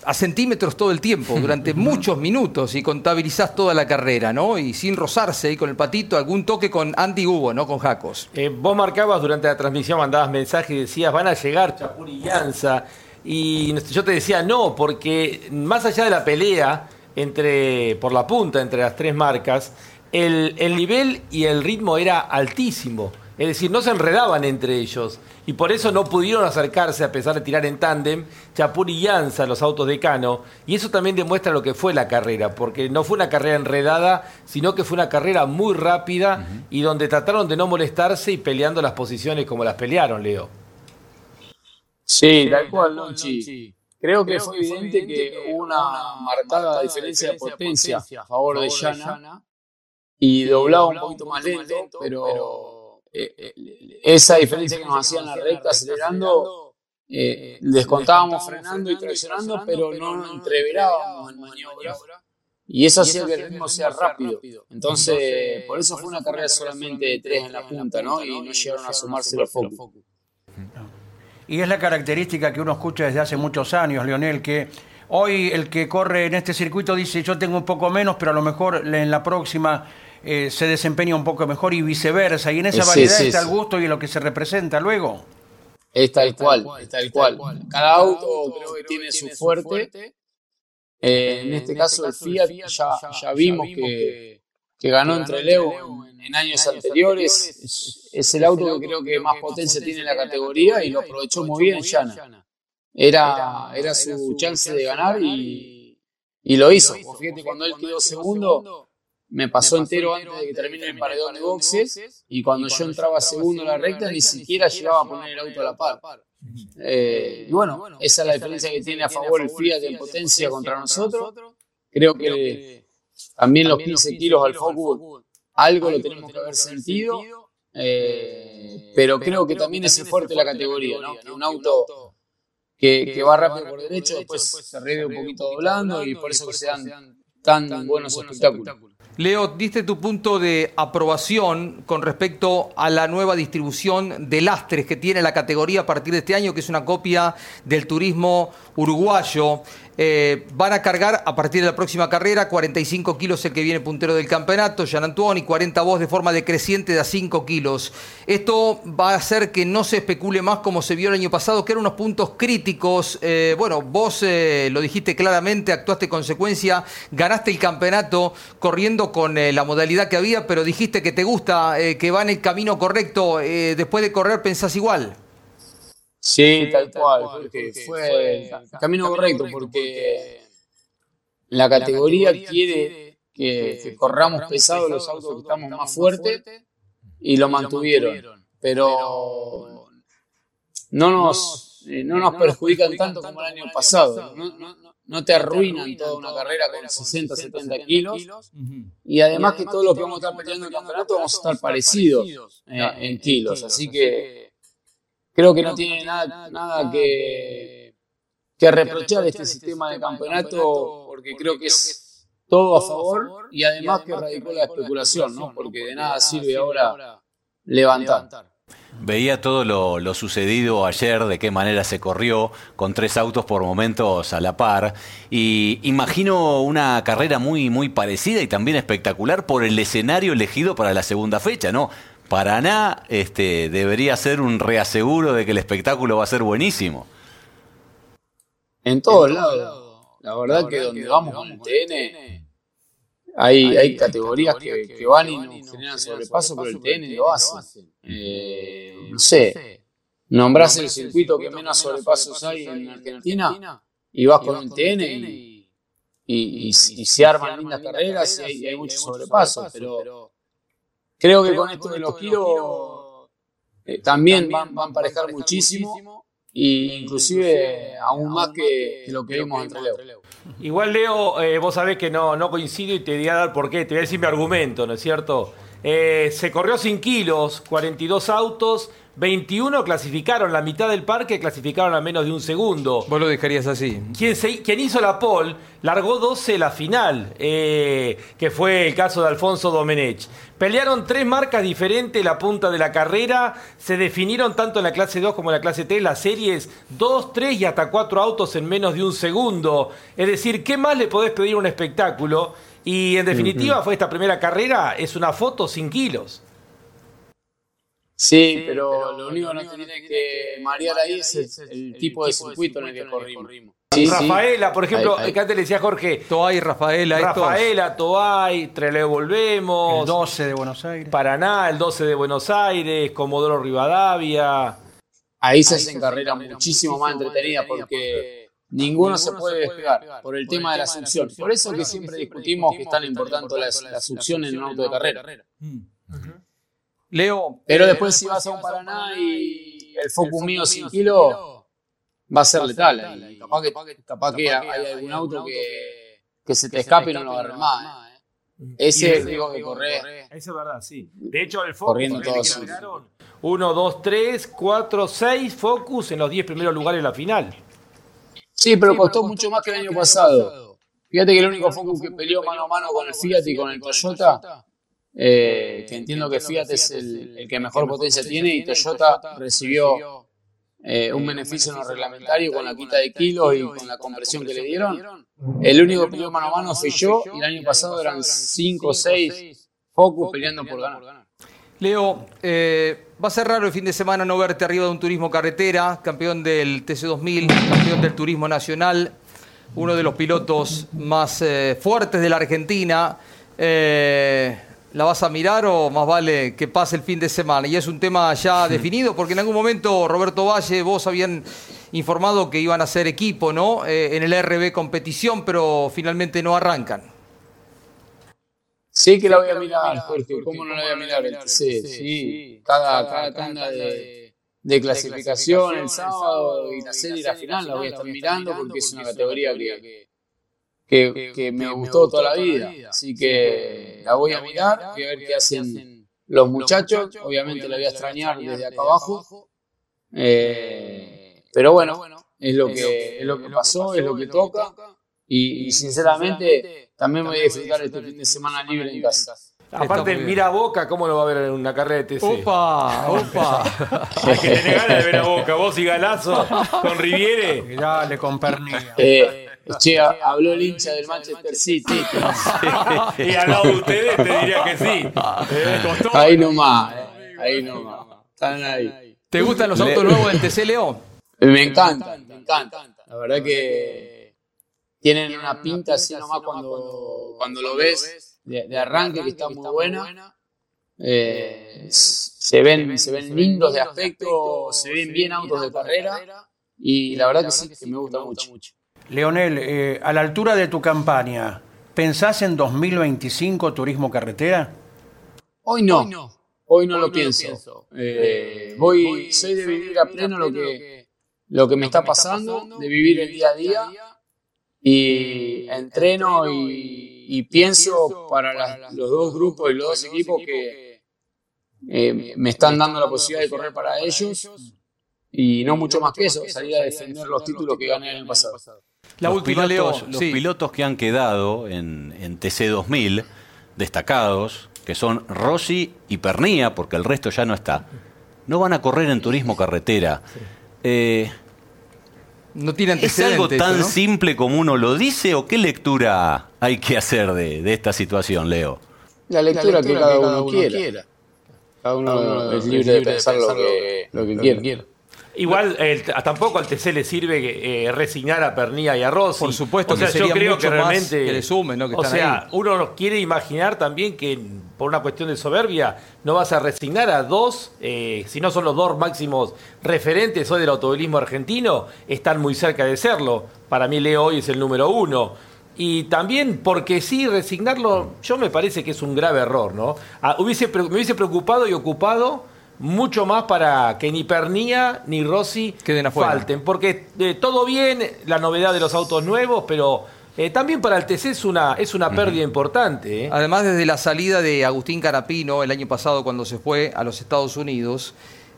a centímetros todo el tiempo, durante muchos minutos, y contabilizás toda la carrera, ¿no? Y sin rozarse, y con el patito, algún toque con Andy Hugo, ¿no? Con Jacos. Eh, vos marcabas durante la transmisión, mandabas mensajes y decías, van a llegar Chapur y Llanza. Y yo te decía, no, porque más allá de la pelea entre, por la punta entre las tres marcas, el, el nivel y el ritmo era altísimo. Es decir, no se enredaban entre ellos. Y por eso no pudieron acercarse, a pesar de tirar en tándem, Chapur y Llanza, los autos de Cano. Y eso también demuestra lo que fue la carrera, porque no fue una carrera enredada, sino que fue una carrera muy rápida y donde trataron de no molestarse y peleando las posiciones como las pelearon, Leo. Sí, tal cual, Lonchi. Creo que fue evidente que hubo una marcada diferencia de potencia a favor de Llana y doblaba un poquito más lento, pero eh, eh, esa diferencia que nos hacían la recta acelerando, eh, descontábamos frenando y traccionando, pero no entreverábamos en maniobra. Y eso hacía que el ritmo sea rápido. Entonces, por eso fue una carrera solamente de tres en la punta, ¿no? Y no llegaron a sumarse los focos. Y es la característica que uno escucha desde hace muchos años, Leonel, que hoy el que corre en este circuito dice yo tengo un poco menos, pero a lo mejor en la próxima eh, se desempeña un poco mejor y viceversa. Y en esa variedad está el gusto y lo que se representa luego. Es tal cual, es tal cual. Cada auto creo que tiene su fuerte. Eh, en este caso el Fiat ya, ya vimos que, que ganó entre Leo en años anteriores. Es, el auto que creo que más potencia tiene en la categoría y lo aprovechó muy bien Yana. Era, era su chance de ganar y, y lo hizo. Fíjate, cuando él quedó segundo, me pasó entero antes de que termine el paredón de boxes y cuando yo entraba segundo en la recta ni siquiera llegaba a poner el auto a la par. Eh, y bueno, esa es la diferencia que tiene a favor el Fiat en potencia contra nosotros. Creo que también los 15 kilos al Focus, algo lo tenemos que haber sentido, eh, pero creo que también es fuerte la categoría, ¿no? un auto que, que va rápido por derecho, después se rede un poquito doblando y por eso que se dan tan buenos espectáculos. Leo, diste tu punto de aprobación con respecto a la nueva distribución de lastres que tiene la categoría a partir de este año, que es una copia del turismo uruguayo. Eh, van a cargar a partir de la próxima carrera 45 kilos el que viene puntero del campeonato, Jean Antoine, y 40 vos de forma decreciente de a 5 kilos. Esto va a hacer que no se especule más como se vio el año pasado, que eran unos puntos críticos. Eh, bueno, vos eh, lo dijiste claramente, actuaste consecuencia, ganaste el campeonato corriendo con la modalidad que había, pero dijiste que te gusta, que va en el camino correcto. después de correr pensás igual. Sí, tal, cual, porque fue el camino correcto, porque la categoría quiere que, corramos pesado los autos que estamos más fuertes y lo mantuvieron, pero no nos, eh, no nos perjudican tanto como el año pasado, no, te arruinan toda una carrera con 60, 70 kilos y además que todo lo que vamos a estar peleando en el campeonato vamos a estar parecidos eh, en kilos, así que creo que no tiene nada, nada que, que reprochar este sistema de campeonato porque creo que es todo a favor y además que radicó la especulación, ¿no? porque de nada sirve ahora levantar. Veía todo lo, lo, sucedido ayer, de qué manera se corrió, con tres autos por momentos a la par. Y imagino una carrera muy, muy parecida y también espectacular por el escenario elegido para la segunda fecha, ¿no? Paraná este, debería ser un reaseguro de que el espectáculo va a ser buenísimo. En todos lados. La verdad que donde vamos con el TN hay, hay categorías que, van y nos generan sobrepaso, pero el TN lo hace. Eh, no sé, nombrás el circuito que menos sobrepasos hay en Argentina y vas con el TN y, y, se arman lindas carreras y hay, hay muchos sobrepasos, pero Creo que con esto de los kilos eh, también van, van a parejar muchísimo e inclusive aún más que, lo que vimos entre Leo. Igual Leo, eh, vos sabés que no, no coincido y te voy a dar por qué, te voy a decir mi argumento, ¿no es cierto? Eh, se corrió sin kilos, 42 autos, 21 clasificaron, la mitad del parque clasificaron a menos de un segundo. Vos lo dejarías así. Quien, se- quien hizo la pole largó 12 la final, eh, que fue el caso de Alfonso Domenech. Pelearon tres marcas diferentes la punta de la carrera, se definieron tanto en la clase 2 como en la clase 3 las series 2, 3 y hasta 4 autos en menos de un segundo. Es decir, ¿qué más le podés pedir a un espectáculo? Y en definitiva fue esta primera carrera, es una foto sin kilos. Sí, pero lo único que no tiene que marear ahí es el, el tipo de circuito en el que corrimos. Sí. Rafaela, por ejemplo, Ahí, ahí. que antes le decía Jorge. Toay, Rafaela, estos. Rafaela, Toay, Treleo Volvemos. El 12 de Buenos Aires. Paraná, el 12 de Buenos Aires, Comodoro Rivadavia. Ahí se hacen carreras muchísimo más entretenidas porque ninguno se puede despegar por el tema de la succión. Por eso que siempre discutimos que es tan importante la, la succión en un auto de carrera. Leo. Pero eh, después si vas a un Paraná y el Focus mío sin kilo va a ser letal. ahí. Capaz que, capaz que hay algún auto que, que se te escape y no lo agarres más. ¿eh? Ese es digo que corre. Eso es verdad, sí. De hecho, el Focus Corriendo le todo quedaron 1, 2, 3, 4, 6 Focus en los 10 primeros lugares de la final. Sí, pero costó mucho más que el año pasado. Fíjate que el único Focus que peleó mano a mano con el Fiat y con el Toyota, eh, que entiendo que Fiat es el, el que mejor potencia tiene y Toyota recibió eh, un beneficio no reglamentario con la quita de kilos y con la compresión que le dieron. El único que peleó mano a mano fui yo y el año pasado eran 5 o 6 Focus peleando por ganar. Leo, eh, va a ser raro el fin de semana no verte arriba de un turismo carretera, campeón del TC2000, campeón del turismo nacional, uno de los pilotos más eh, fuertes de la Argentina. Eh, ¿La vas a mirar o más vale que pase el fin de semana? Y es un tema ya definido, porque en algún momento Roberto Valle, vos habían informado que iban a ser equipo, ¿no? Eh, en el RB competición, pero finalmente no arrancan. Sí que la voy a mirar, Jorge. ¿Cómo no la voy a mirar? El TC, sí. Cada, cada tanda de, de clasificación el sábado y la serie y la final la voy a estar mirando porque es una categoría que, que, que me gustó toda la vida. Así que la voy a mirar, voy a ver qué hacen los muchachos. Obviamente la voy a extrañar desde acá abajo. Eh, pero bueno, es lo que, es lo que pasó, es lo que toca. Y, y sinceramente también voy a disfrutar este fin de semana libre en casa. Aparte, mira a Boca, ¿cómo lo va a ver en una carrera de TC? ¡Opa! ¡Opa! Hay que tener ganas de ver a Boca. Vos y Galazo con Riviere. Dale, con pernilla. Eh, che, habló el hincha del Manchester City. y al lado de ustedes te diría que sí. Eh. Ahí nomás, eh, ahí nomás. Están ahí. ¿Te gustan los autos nuevos del TC, Leo? Me encantan, me encantan. La verdad que tienen una pinta así nomás cuando, cuando lo ves de, de arranque que está muy buena. Eh, se, ven, se ven lindos de aspecto, se ven bien autos de carrera y la verdad que sí, que me gusta mucho. Leonel, eh, a la altura de tu campaña, ¿pensás en 2025 turismo carretera? Hoy no, hoy no lo pienso. Eh, voy, soy de vivir a pleno lo que, lo que me está pasando, de vivir el día a día y entreno y, y pienso para las- los dos grupos y los dos equipos que eh, me están dando la posibilidad de correr para ellos y no mucho más que eso, salir a defender los títulos que gané el año pasado. La los última, pilotos, Leo. Los Sí. pilotos que han quedado en, en TC2000, destacados, que son Rossi y Pernía, porque el resto ya no está, no van a correr en turismo carretera. Eh, No tiene ¿Es algo tan ¿no? simple como uno lo dice o qué lectura hay que hacer de, de esta situación, Leo? La lectura, que cada uno, quiera. Cada uno es libre de pensar lo que, lo que quiera. Igual el- tampoco al TC le sirve eh, resignar a Pernilla y a Rossi. Por supuesto o sea, que yo creo que realmente que le sumen, ¿no? que o están sea, ahí. uno quiere imaginar también que por una cuestión de soberbia no vas a resignar a dos, eh, si no son los dos máximos referentes hoy del automovilismo argentino, están muy cerca de serlo. Para mí Leo hoy es el número uno. Y también porque sí, resignarlo, yo me parece que es un grave error, ¿no? Ah, hubiese, me hubiese preocupado y ocupado mucho más para que ni Pernía ni Rossi Queden afuera. falten. Porque eh, todo bien, la novedad de los autos nuevos, pero eh, también para el TC es una, es una pérdida importante. ¿eh? Además, desde la salida de Agustín Carapino el año pasado cuando se fue a los Estados Unidos,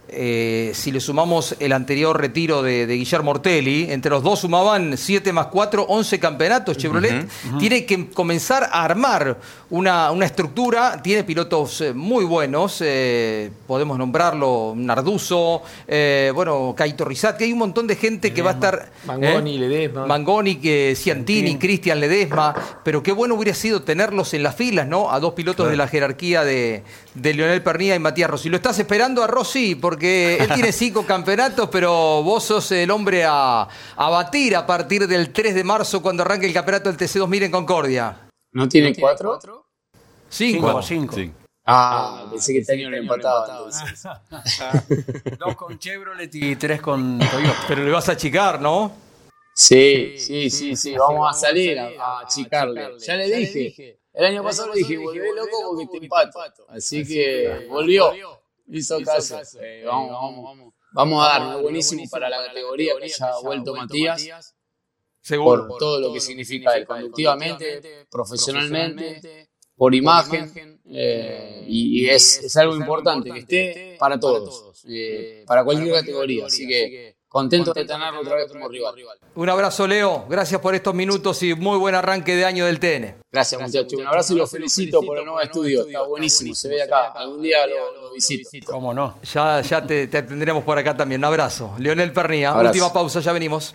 eh, si le sumamos el anterior retiro de, de Guillermo Ortelli, entre los dos sumaban 7 más 4, 11 campeonatos. Chevrolet tiene que comenzar a armar una, una estructura, tiene pilotos eh, muy buenos, eh, podemos nombrarlo Narduso, eh, bueno, Caito Rizati, hay un montón de gente que va a estar... Mangoni, ¿eh? Ledesma. Mangoni, Ciantini, Cristian Ledesma, pero qué bueno hubiera sido tenerlos en las filas, ¿no? A dos pilotos de la jerarquía de, de Leonel Pernía y Matías Rossi. Lo estás esperando a Rossi porque él tiene cinco campeonatos, pero vos sos el hombre a, a batir a partir del 3 de marzo cuando arranque el campeonato del TC2000 en Concordia. ¿No tiene cuatro? Cinco. Cinco. Ah, pensé que tenían empatado. entonces. Dos con Chevrolet y tres con Toyota. Pero le vas a achicar, ¿no? Sí, sí, sí, sí, vamos a salir a, a achicarle. Ya le dije, el año pasado le dije, volvé loco porque te empato. Así que volvió, hizo caso. Eh, vamos, vamos, vamos a darle buenísimo para la categoría que haya vuelto Matías. Seguro. Por todo lo que significa él conductivamente, profesionalmente, por imagen. eh, y y es, es algo importante que esté para todos, eh, para cualquier categoría. Así que contento de tenerlo otra vez como rival. Un abrazo, Leo. Gracias por estos minutos y muy buen arranque de año del TN. Gracias, muchachos. Un abrazo y los felicito por el nuevo estudio. Está buenísimo. Se ve acá. Algún día lo, lo visito. ¿Cómo no? Ya, ya te, te tendremos por acá también. Un abrazo. Leonel Pernía. Abrazo. Última pausa, ya venimos.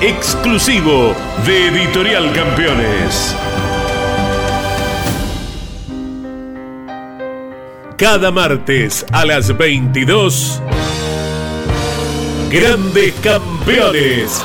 exclusivo de Editorial Campeones. Cada martes a las 22, Grandes Campeones.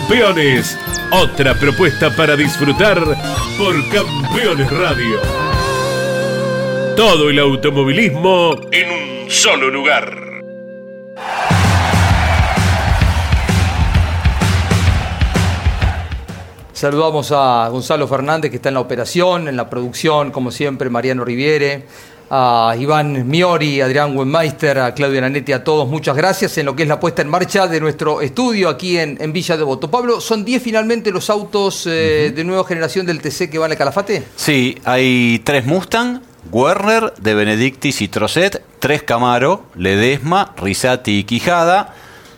Otra propuesta para disfrutar por Campeones Radio. Todo el automovilismo en un solo lugar. Saludamos a Gonzalo Fernández, que está en la operación, en la producción, como siempre, Mariano Riviere, a Iván Miori, Adrián Wenmeister, a Claudia Nanetti, a todos, muchas gracias en lo que es la puesta en marcha de nuestro estudio aquí en, en Villa Devoto. Pablo, ¿son 10 finalmente los autos eh, de nueva generación del TC que van a Calafate? Sí, hay tres Mustang, Werner, De Benedictis y Trocet, tres Camaro, Ledesma, Risati y Quijada,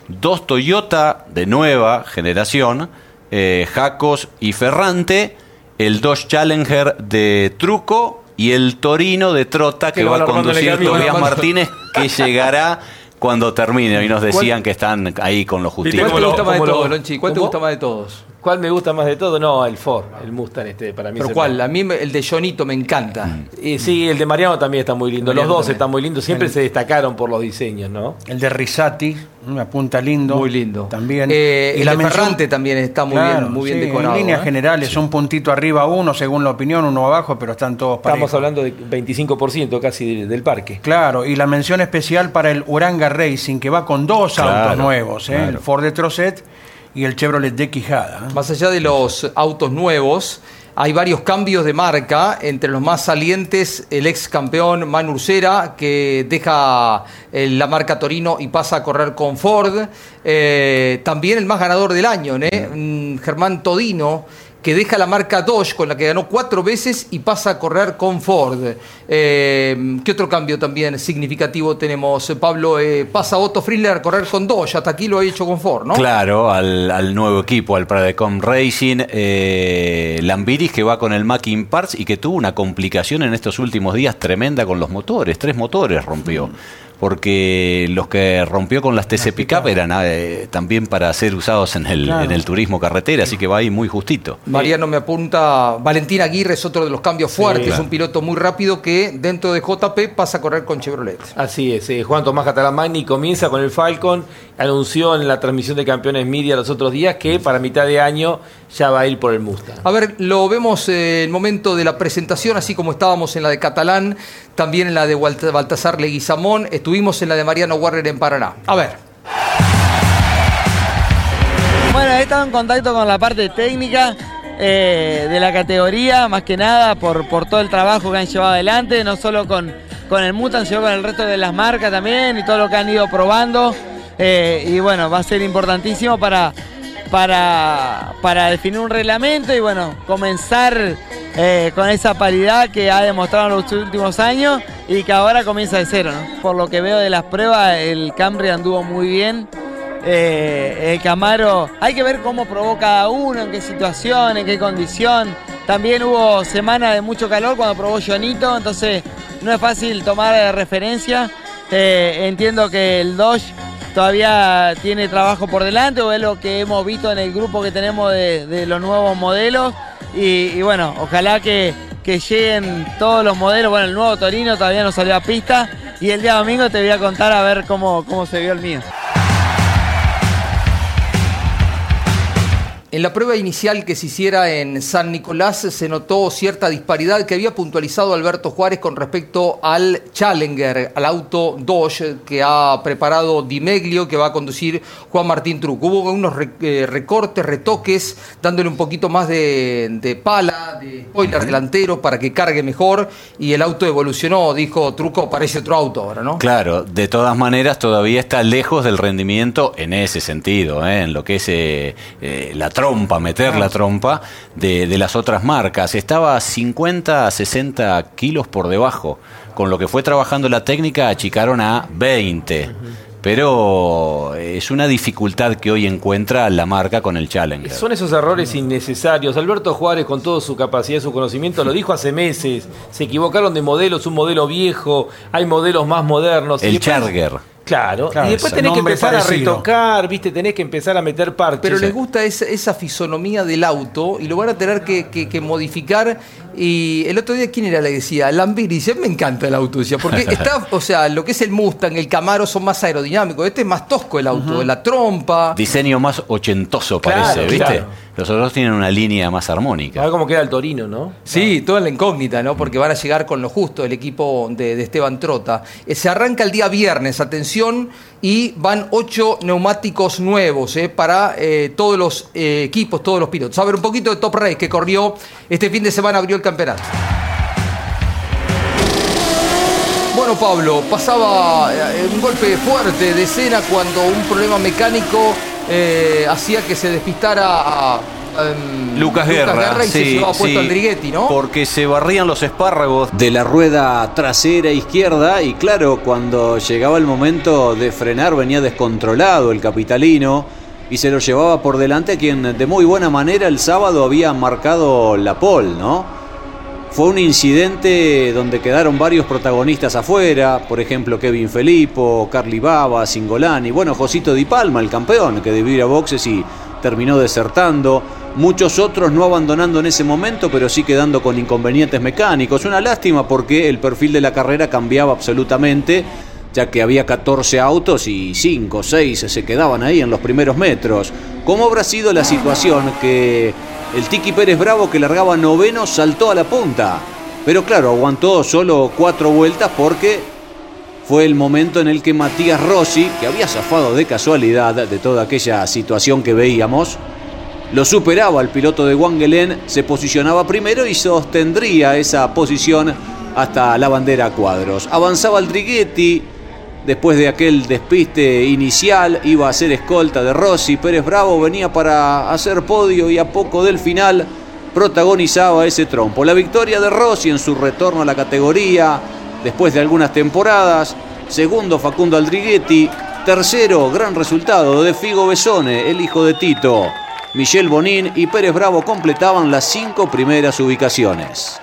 dos Toyota de nueva generación, eh, Jacos y Ferrante, el Dodge Challenger de Truco y el Torino de Trota que va a conducir Tobias. Martínez que llegará cuando termine. Y nos decían que están ahí con los ¿Cuál justitos. te gusta más de todos, Lonchi? ¿Cuál te gusta más de todos? ¿Cuál me gusta más de todo? No, el Ford, el Mustang este, para mí. ¿Pero es el cuál? A mí me- el de Jonito me encanta. Y sí, el de Mariano también está muy lindo. Los dos también. están muy lindos. Siempre El- se destacaron por los diseños, ¿no? El de Risati, una punta lindo. Muy lindo. También. Eh, el de mención- Ferrante también está muy Claro, bien, muy bien sí, decorado. En líneas ¿eh? generales, un puntito arriba uno, según la opinión, uno abajo, pero están todos Estamos parejos. hablando de 25% casi de- del parque. Claro, y la mención especial para el Uranga Racing, que va con dos Claro, autos nuevos, ¿eh? claro. el Ford de Trocet y el Chevrolet de Quijada. Más allá de los autos nuevos, hay varios cambios de marca, entre los más salientes el ex campeón Manu Ursera, que deja eh, la marca Torino y pasa a correr con Ford. Eh, también el más ganador del año, ¿eh? Mm, Germán Todino, que deja la marca Dodge, con la que ganó cuatro veces y pasa a correr con Ford. Eh, ¿Qué otro cambio también significativo tenemos, eh, Pablo? Eh, pasa Otto Friedler a correr con Dodge, hasta aquí lo ha hecho con Ford, ¿no? Claro, al, al nuevo equipo, al Pradecom Racing, eh, Lambiris que va con el Mackin Parts y que tuvo una complicación en estos últimos días tremenda con los motores, tres motores rompió. Porque los que rompió con las TC Pickup eran eh, también para ser usados en el, Claro. en el turismo carretera, así que va ahí muy justito. Mariano me apunta, Valentín Aguirre es otro de los cambios fuertes, claro. un piloto muy rápido que dentro de JP pasa a correr con Chevrolet. Así es, eh, Juan Tomás Catalán Magni comienza con el Falcon, anunció en la transmisión de Campeones Media los otros días que para mitad de año ya va a ir por el Mustang. A ver, lo vemos eh, en el momento de la presentación, así como estábamos en la de Catalán, también en la de Baltasar Leguizamón, estuvimos en la de Mariano Warner en Paraná. A ver. Bueno, he estado en contacto con la parte técnica eh, de la categoría, más que nada por, por todo el trabajo que han llevado adelante, no solo con, con el Mutant, sino con el resto de las marcas también y todo lo que han ido probando. Eh, y bueno, va a ser importantísimo para, para, para definir un reglamento y bueno, comenzar eh, con esa paridad que ha demostrado en los últimos años y que ahora comienza de cero. Por lo que veo de las pruebas, el Camry anduvo muy bien. Eh, el Camaro, hay que ver cómo probó cada uno, en qué situación, en qué condición. También hubo semana de mucho calor cuando probó Jonito, entonces no es fácil tomar referencia. Eh, entiendo que el Dodge todavía tiene trabajo por delante, o es lo que hemos visto en el grupo que tenemos de, de los nuevos modelos. Y, bueno, ojalá que, que lleguen todos los modelos. Bueno, el nuevo Torino todavía no salió a pista. Y el día domingo te voy a contar a ver cómo, cómo se vio el mío. En la prueba inicial que se hiciera en San Nicolás se notó cierta disparidad que había puntualizado Alberto Juárez con respecto al Challenger, al auto Dodge que ha preparado Dimeglio, que va a conducir Juan Martín Truco. Hubo unos eh, recortes, retoques, dándole un poquito más de, de pala, de spoiler delantero para que cargue mejor y el auto evolucionó, dijo Truco, parece otro auto ahora, ¿no? Claro, de todas maneras todavía está lejos del rendimiento en ese sentido, ¿eh? en lo que es eh, eh, la trompa, meter la trompa de, de las otras marcas. Estaba a 50 a 60 kilos por debajo. Con lo que fue trabajando la técnica achicaron a 20. Pero es una dificultad que hoy encuentra la marca con el Challenger. Son esos errores innecesarios. Alberto Juárez, con toda su capacidad su conocimiento, lo dijo hace meses. Se equivocaron de modelo, es un modelo viejo, hay modelos más modernos. El Charger. Claro, Claro, y después tenés que empezar a retocar, viste, tenés que empezar a meter parches. Pero les gusta esa, esa fisonomía del auto y lo van a tener que, que- que modificar. Y el otro día, ¿quién era la que decía? Lambiri dice, me encanta el auto, decía, porque está, o sea, lo que es el Mustang, el Camaro son más aerodinámicos, este es más tosco el auto, la trompa. Diseño más ochentoso parece, Claro, ¿viste? claro. Los otros tienen una línea más armónica. A ver cómo queda el Torino, ¿no? Sí, toda la incógnita, ¿no? Porque van a llegar con lo justo el equipo de, de Esteban Trota. Eh, se arranca el día viernes, atención, y van ocho neumáticos nuevos ¿eh? para eh, todos los eh, equipos, todos los pilotos. A ver, un poquito de Top Race que corrió este fin de semana, abrió el campeonato. Bueno, Pablo, pasaba un golpe fuerte de escena cuando un problema mecánico hacía que se despistara a, em, Lucas Guerra, y se llevaba puesto sí, Andrighetti, ¿no? Porque se barrían los espárragos de la rueda trasera izquierda y claro, cuando llegaba el momento de frenar venía descontrolado el capitalino y se lo llevaba por delante quien de muy buena manera el sábado había marcado la pole, ¿no? Fue un incidente donde quedaron varios protagonistas afuera, por ejemplo Kevin Felippo, Carly Baba, Singolani, bueno, Josito Di Palma, el campeón, que ir a boxes y terminó desertando. Muchos otros no abandonando en ese momento, pero sí quedando con inconvenientes mecánicos. Una lástima porque el perfil de la carrera cambiaba absolutamente, ya que había 14 autos y 5 o 6 se quedaban ahí en los primeros metros. ¿Cómo habrá sido la situación que el Tiki Pérez Bravo que largaba noveno saltó a la punta? Pero claro, aguantó solo cuatro vueltas porque fue el momento en el que Matías Rossi, que había zafado de casualidad de toda aquella situación que veíamos, lo superaba el piloto de Wangelen, se posicionaba primero y sostendría esa posición hasta la bandera a cuadros. Avanzaba el Drighetti, después de aquel despiste inicial, iba a ser escolta de Rossi. Pérez Bravo venía para hacer podio y a poco del final protagonizaba ese trompo. La victoria de Rossi en su retorno a la categoría, después de algunas temporadas. Segundo, Facundo Aldriguetti. Tercero, gran resultado de Figo Besone, el hijo de Tito. Michel Bonín y Pérez Bravo completaban las cinco primeras ubicaciones.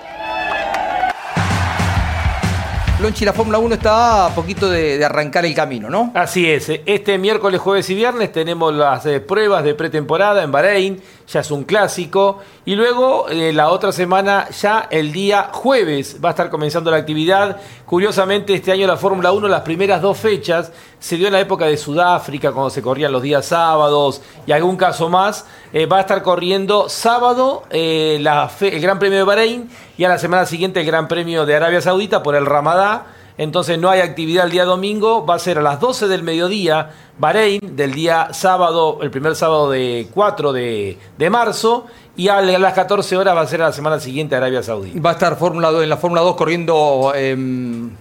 Lonchi, la Fórmula 1 está a poquito de, de, arrancar el camino, ¿no? Así es. Este miércoles, jueves y viernes tenemos las eh, pruebas de pretemporada en Bahrein. Ya es un clásico. Y luego, eh, la otra semana, ya el día jueves, va a estar comenzando la actividad. Curiosamente, este año la Fórmula 1, las primeras dos fechas, se dio en la época de Sudáfrica, cuando se corrían los días sábados y algún caso más. Eh, va a estar corriendo sábado eh, la fe- el Gran Premio de Bahrein y a la semana siguiente el Gran Premio de Arabia Saudita por el Ramadá. Entonces no hay actividad el día domingo, va a ser a las 12 del mediodía Bahrein, del día sábado, el primer sábado de 4 de, de marzo, y a las 14 horas va a ser a la semana siguiente Arabia Saudita. Va a estar Fórmula 2, en la Fórmula 2 corriendo eh,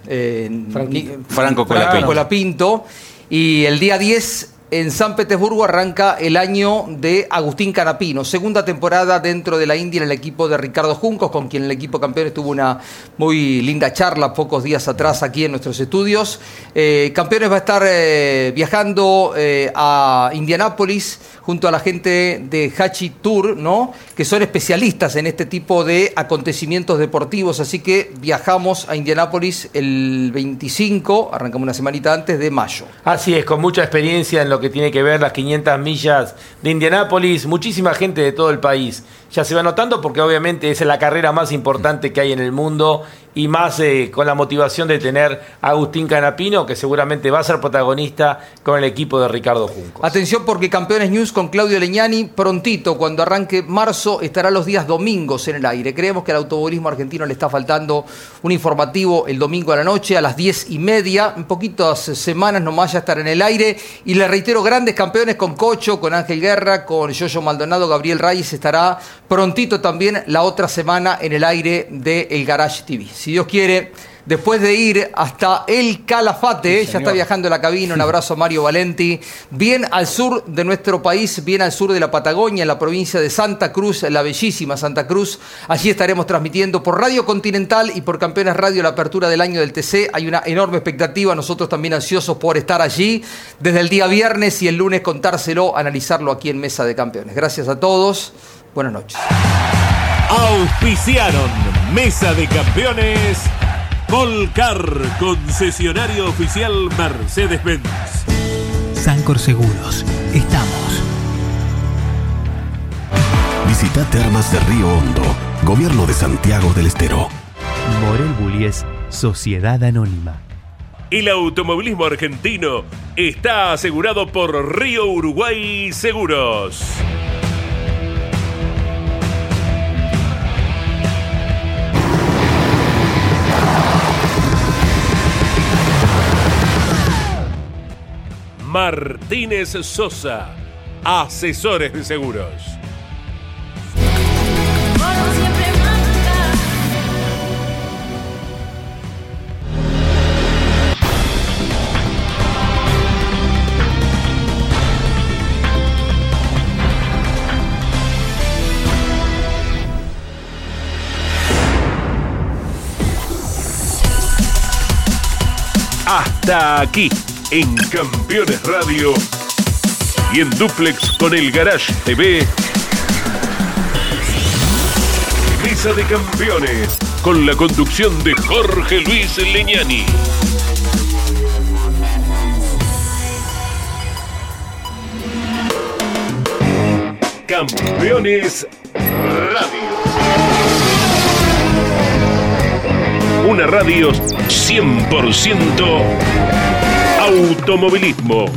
eh. Ni- Franco Colapinto. Franco Colapinto. Y el día 10 en San Petersburgo arranca el año de Agustín Canapino. Segunda temporada dentro de la India en el equipo de Ricardo Juncos, con quien el equipo campeón tuvo una muy linda charla pocos días atrás aquí en nuestros estudios. Eh, campeones va a estar eh, viajando eh, a Indianápolis junto a la gente de Hachi Tour, ¿no? que son especialistas en este tipo de acontecimientos deportivos. Así que viajamos a Indianápolis el 25, arrancamos una semanita antes de mayo. Así es, con mucha experiencia en lo que tiene que ver las 500 millas de Indianápolis, muchísima gente de todo el país. Ya se va notando porque obviamente es la carrera más importante que hay en el mundo y más eh, con la motivación de tener a Agustín Canapino, que seguramente va a ser protagonista con el equipo de Ricardo Junco. Atención porque Campeones News con Claudio Leñani prontito, cuando arranque marzo, estará los días domingos en el aire. Creemos que al automovilismo argentino le está faltando un informativo el domingo a la noche a las 10 y media. En poquitas semanas nomás ya estará en el aire. Y le reitero, grandes campeones con Cocho, con Ángel Guerra, con Yoyo Maldonado, Gabriel Reyes estará prontito también la otra semana en el aire de El Garage TV. Si Dios quiere, después de ir hasta el Calafate, ya está viajando en la cabina, un abrazo a Mario Valenti, bien al sur de nuestro país, bien al sur de la Patagonia, en la provincia de Santa Cruz, la bellísima Santa Cruz. Allí estaremos transmitiendo por Radio Continental y por Campeones Radio la apertura del año del TC. Hay una enorme expectativa, nosotros también ansiosos por estar allí desde el día viernes y el lunes contárselo, analizarlo aquí en Mesa de Campeones. Gracias a todos, buenas noches. Auspiciaron Mesa de Campeones. Volcar, concesionario oficial Mercedes-Benz. Sancor Seguros. Estamos. Visita Termas de Río Hondo, Gobierno de Santiago del Estero. Morel Bullies, Sociedad Anónima. El automovilismo argentino está asegurado por Río Uruguay Seguros. Martínez Sosa, asesores de seguros. Hasta aquí, en Campeones Radio y en Duplex con el Garage TV. Mesa de Campeones, con la conducción de Jorge Luis Leñani. Campeones Radio. Una radio 100% Automovilismo.